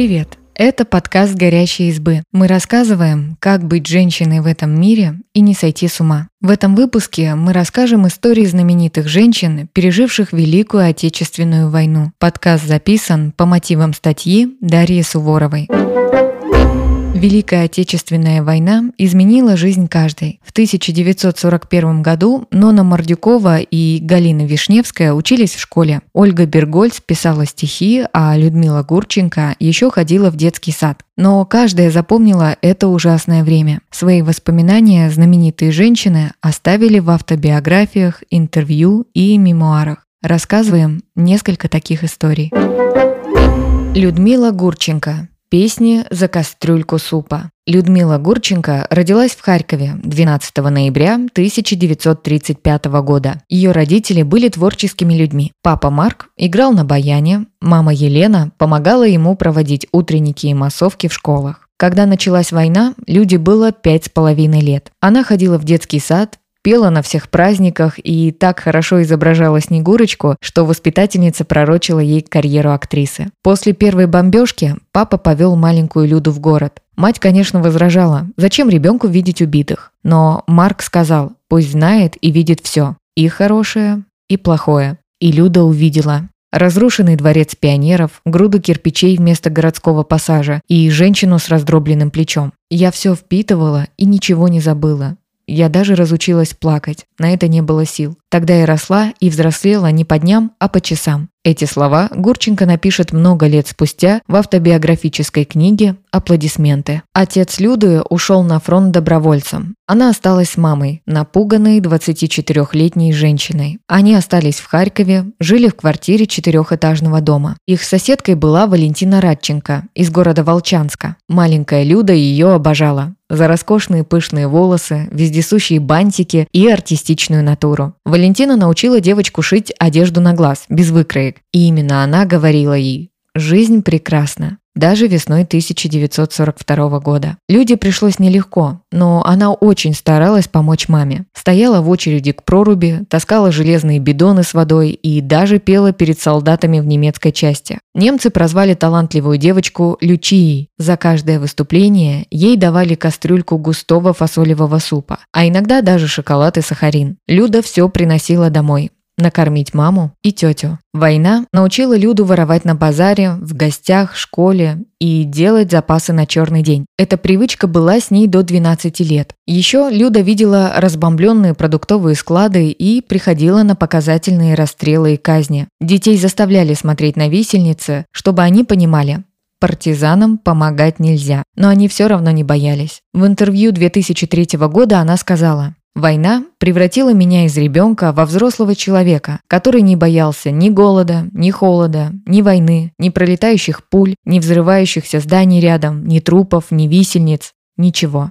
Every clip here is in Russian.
Привет! Это подкаст «Горящие избы». Мы рассказываем, как быть женщиной в этом мире и не сойти с ума. В этом выпуске мы расскажем истории знаменитых женщин, переживших Великую Отечественную войну. Подкаст записан по мотивам статьи Дарьи Суворовой. Великая Отечественная война изменила жизнь каждой. В 1941 году Нона Мордюкова и Галина Вишневская учились в школе. Ольга Бергольц писала стихи, а Людмила Гурченко еще ходила в детский сад. Но каждая запомнила это ужасное время. Свои воспоминания знаменитые женщины оставили в автобиографиях, интервью и мемуарах. Рассказываем несколько таких историй. Людмила Гурченко Песни за кастрюльку супа. Людмила Гурченко родилась в Харькове 12 ноября 1935 года. Ее родители были творческими людьми. Папа Марк играл на баяне, мама Елена помогала ему проводить утренники и массовки в школах. Когда началась война, Люде было пять с половиной лет. Она ходила в детский сад, пела на всех праздниках и так хорошо изображала Снегурочку, что воспитательница пророчила ей карьеру актрисы. После первой бомбежки папа повел маленькую Люду в город. Мать, конечно, возражала, зачем ребенку видеть убитых. Но Марк сказал, пусть знает и видит все, и хорошее, и плохое. И Люда увидела. Разрушенный дворец пионеров, груду кирпичей вместо городского пассажа и женщину с раздробленным плечом. Я все впитывала и ничего не забыла. Я даже разучилась плакать, на это не было сил. Тогда я росла и взрослела не по дням, а по часам. Эти слова Гурченко напишет много лет спустя в автобиографической книге «Аплодисменты». Отец Люды ушел на фронт добровольцем. Она осталась с мамой, напуганной 24-летней женщиной. Они остались в Харькове, жили в квартире четырехэтажного дома. Их соседкой была Валентина Радченко из города Волчанска. Маленькая Люда ее обожала за роскошные пышные волосы, вездесущие бантики и артистичную натуру. Валентина научила девочку шить одежду на глаз, без выкроек. И именно она говорила ей «Жизнь прекрасна» даже весной 1942 года. Люде пришлось нелегко, но она очень старалась помочь маме. Стояла в очереди к проруби, таскала железные бидоны с водой и даже пела перед солдатами в немецкой части. Немцы прозвали талантливую девочку Лючией. За каждое выступление ей давали кастрюльку густого фасолевого супа, а иногда даже шоколад и сахарин. Люда все приносила домой накормить маму и тетю. Война научила Люду воровать на базаре, в гостях, школе и делать запасы на черный день. Эта привычка была с ней до 12 лет. Еще Люда видела разбомбленные продуктовые склады и приходила на показательные расстрелы и казни. Детей заставляли смотреть на висельницы, чтобы они понимали, партизанам помогать нельзя. Но они все равно не боялись. В интервью 2003 года она сказала – Война превратила меня из ребенка во взрослого человека, который не боялся ни голода, ни холода, ни войны, ни пролетающих пуль, ни взрывающихся зданий рядом, ни трупов, ни висельниц, ничего.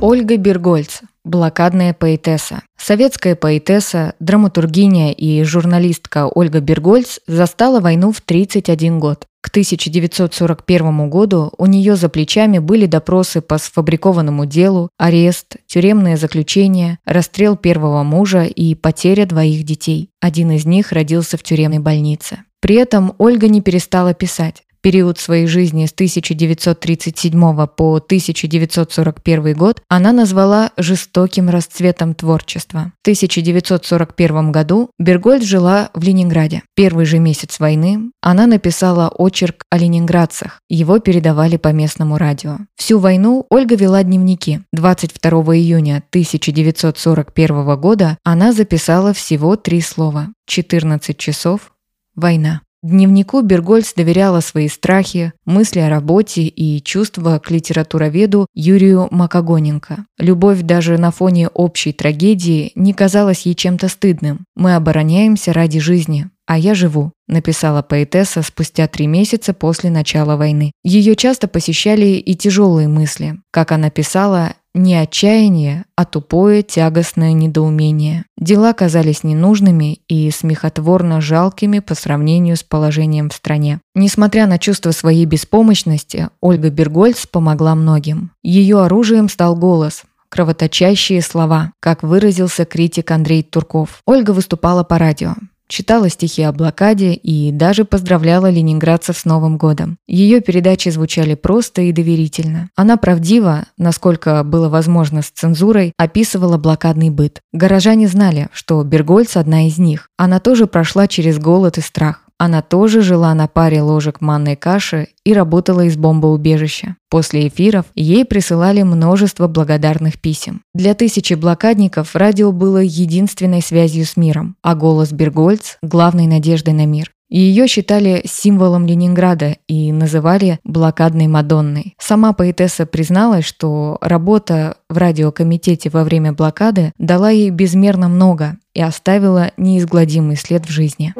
Ольга Бергольц, блокадная поэтесса. Советская поэтесса, драматургиня и журналистка Ольга Бергольц застала войну в 31 год. К 1941 году у нее за плечами были допросы по сфабрикованному делу, арест, тюремное заключение, расстрел первого мужа и потеря двоих детей. Один из них родился в тюремной больнице. При этом Ольга не перестала писать период своей жизни с 1937 по 1941 год она назвала жестоким расцветом творчества. В 1941 году Бергольд жила в Ленинграде. Первый же месяц войны она написала очерк о ленинградцах. Его передавали по местному радио. Всю войну Ольга вела дневники. 22 июня 1941 года она записала всего три слова. 14 часов. Война. Дневнику Бергольц доверяла свои страхи, мысли о работе и чувства к литературоведу Юрию Макогоненко. Любовь даже на фоне общей трагедии не казалась ей чем-то стыдным. «Мы обороняемся ради жизни, а я живу», написала поэтесса спустя три месяца после начала войны. Ее часто посещали и тяжелые мысли. Как она писала, не отчаяние, а тупое тягостное недоумение. Дела казались ненужными и смехотворно жалкими по сравнению с положением в стране. Несмотря на чувство своей беспомощности, Ольга Бергольц помогла многим. Ее оружием стал голос – кровоточащие слова, как выразился критик Андрей Турков. Ольга выступала по радио. Читала стихи о блокаде и даже поздравляла ленинградцев с Новым годом. Ее передачи звучали просто и доверительно. Она правдиво, насколько было возможно с цензурой, описывала блокадный быт. Горожане знали, что Бергольц одна из них. Она тоже прошла через голод и страх. Она тоже жила на паре ложек манной каши и работала из бомбоубежища. После эфиров ей присылали множество благодарных писем. Для тысячи блокадников радио было единственной связью с миром, а голос Бергольц – главной надеждой на мир. Ее считали символом Ленинграда и называли блокадной Мадонной. Сама поэтесса призналась, что работа в радиокомитете во время блокады дала ей безмерно много и оставила неизгладимый след в жизни.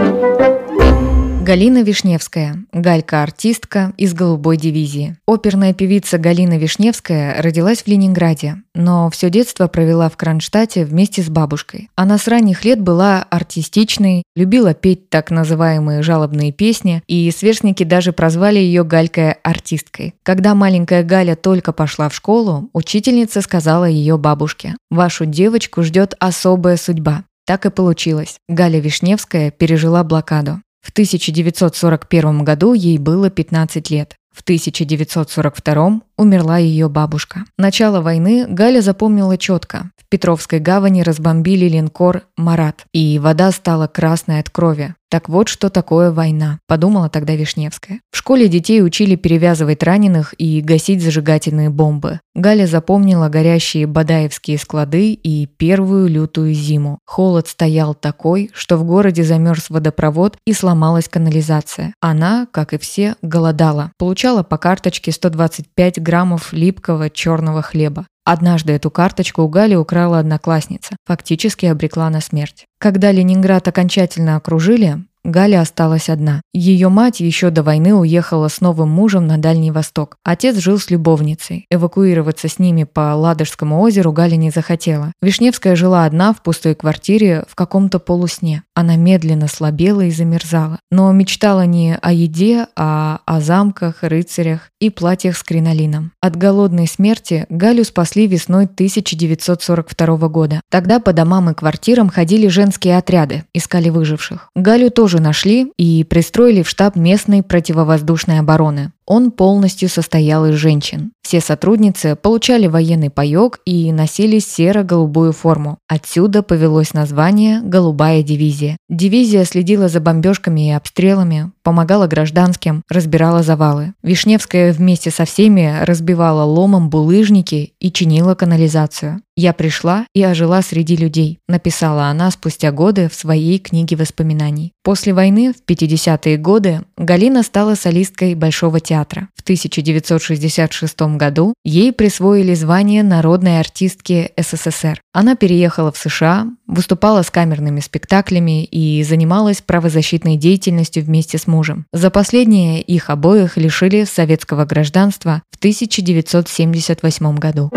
Галина Вишневская, галька-артистка из «Голубой дивизии». Оперная певица Галина Вишневская родилась в Ленинграде, но все детство провела в Кронштадте вместе с бабушкой. Она с ранних лет была артистичной, любила петь так называемые жалобные песни, и сверстники даже прозвали ее Галькой-артисткой. Когда маленькая Галя только пошла в школу, учительница сказала ее бабушке «Вашу девочку ждет особая судьба». Так и получилось. Галя Вишневская пережила блокаду. В 1941 году ей было 15 лет. В 1942 умерла ее бабушка. Начало войны Галя запомнила четко. В Петровской гавани разбомбили линкор «Марат», и вода стала красной от крови. Так вот, что такое война, подумала тогда Вишневская. В школе детей учили перевязывать раненых и гасить зажигательные бомбы. Галя запомнила горящие бадаевские склады и первую лютую зиму. Холод стоял такой, что в городе замерз водопровод и сломалась канализация. Она, как и все, голодала. Получала по карточке 125 граммов липкого черного хлеба. Однажды эту карточку у Гали украла одноклассница, фактически обрекла на смерть. Когда Ленинград окончательно окружили, Галя осталась одна. Ее мать еще до войны уехала с новым мужем на Дальний Восток. Отец жил с любовницей. Эвакуироваться с ними по Ладожскому озеру Галя не захотела. Вишневская жила одна в пустой квартире в каком-то полусне. Она медленно слабела и замерзала. Но мечтала не о еде, а о замках, рыцарях и платьях с кринолином. От голодной смерти Галю спасли весной 1942 года. Тогда по домам и квартирам ходили женские отряды, искали выживших. Галю тоже тоже нашли и пристроили в штаб местной противовоздушной обороны. Он полностью состоял из женщин. Все сотрудницы получали военный паёк и носили серо-голубую форму. Отсюда повелось название «Голубая дивизия». Дивизия следила за бомбежками и обстрелами, помогала гражданским, разбирала завалы. Вишневская вместе со всеми разбивала ломом булыжники и чинила канализацию. «Я пришла и ожила среди людей», написала она спустя годы в своей книге воспоминаний. После войны, в 50-е годы, Галина стала солисткой Большого театра театра. В 1966 году ей присвоили звание народной артистки СССР. Она переехала в США, выступала с камерными спектаклями и занималась правозащитной деятельностью вместе с мужем. За последнее их обоих лишили советского гражданства в 1978 году.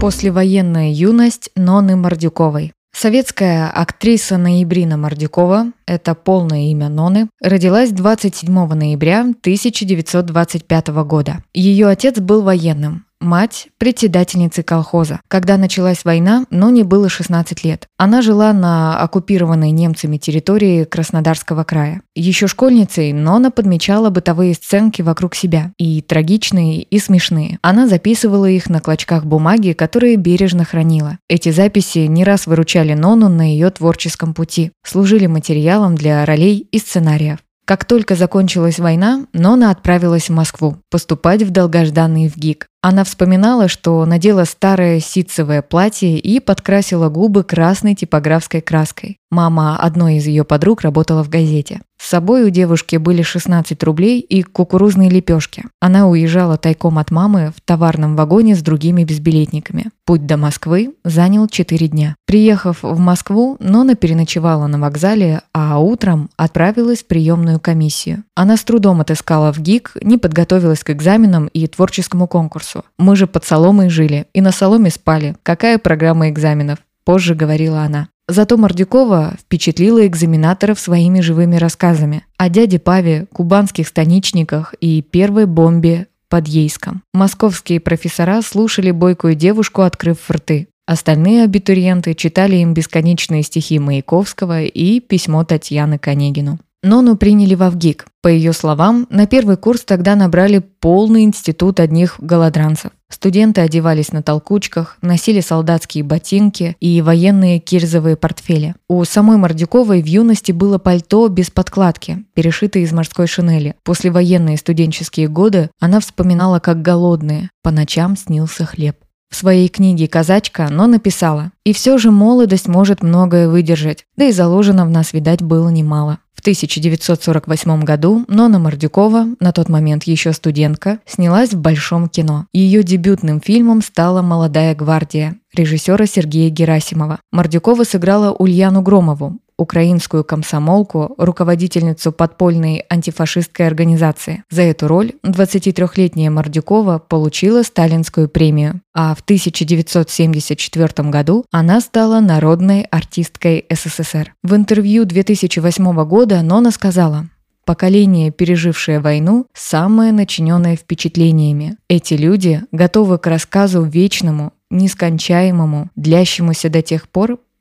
Послевоенная юность Ноны Мордюковой. Советская актриса Ноябрина Мордюкова, это полное имя Ноны, родилась 27 ноября 1925 года. Ее отец был военным, мать – председательницей колхоза. Когда началась война, Ноне было 16 лет. Она жила на оккупированной немцами территории Краснодарского края. Еще школьницей Нона подмечала бытовые сценки вокруг себя, и трагичные, и смешные. Она записывала их на клочках бумаги, которые бережно хранила. Эти записи не раз выручали Нону на ее творческом пути, служили материалом для ролей и сценариев. Как только закончилась война, Нона отправилась в Москву поступать в долгожданный ВГИК. Она вспоминала, что надела старое ситцевое платье и подкрасила губы красной типографской краской. Мама одной из ее подруг работала в газете. С собой у девушки были 16 рублей и кукурузные лепешки. Она уезжала тайком от мамы в товарном вагоне с другими безбилетниками. Путь до Москвы занял 4 дня. Приехав в Москву, Нона переночевала на вокзале, а утром отправилась в приемную комиссию. Она с трудом отыскала в ГИК, не подготовилась к экзаменам и творческому конкурсу курсу. Мы же под соломой жили и на соломе спали. Какая программа экзаменов? Позже говорила она. Зато Мордюкова впечатлила экзаменаторов своими живыми рассказами о дяде Паве, кубанских станичниках и первой бомбе под Ейском. Московские профессора слушали бойкую девушку, открыв рты. Остальные абитуриенты читали им бесконечные стихи Маяковского и письмо Татьяны к Онегину. Нону приняли в Авгик. По ее словам, на первый курс тогда набрали полный институт одних голодранцев. Студенты одевались на толкучках, носили солдатские ботинки и военные кирзовые портфели. У самой Мордюковой в юности было пальто без подкладки, перешитое из морской шинели. После военные студенческие годы она вспоминала как голодные, по ночам снился хлеб. В своей книге «Казачка» но написала «И все же молодость может многое выдержать, да и заложено в нас, видать, было немало». В 1948 году Нона Мордюкова, на тот момент еще студентка, снялась в большом кино. Ее дебютным фильмом стала «Молодая гвардия» режиссера Сергея Герасимова. Мордюкова сыграла Ульяну Громову, украинскую комсомолку, руководительницу подпольной антифашистской организации. За эту роль 23-летняя Мордюкова получила сталинскую премию, а в 1974 году она стала народной артисткой СССР. В интервью 2008 года Нона сказала, Поколение, пережившее войну, самое начиненное впечатлениями. Эти люди готовы к рассказу вечному, нескончаемому, длящемуся до тех пор,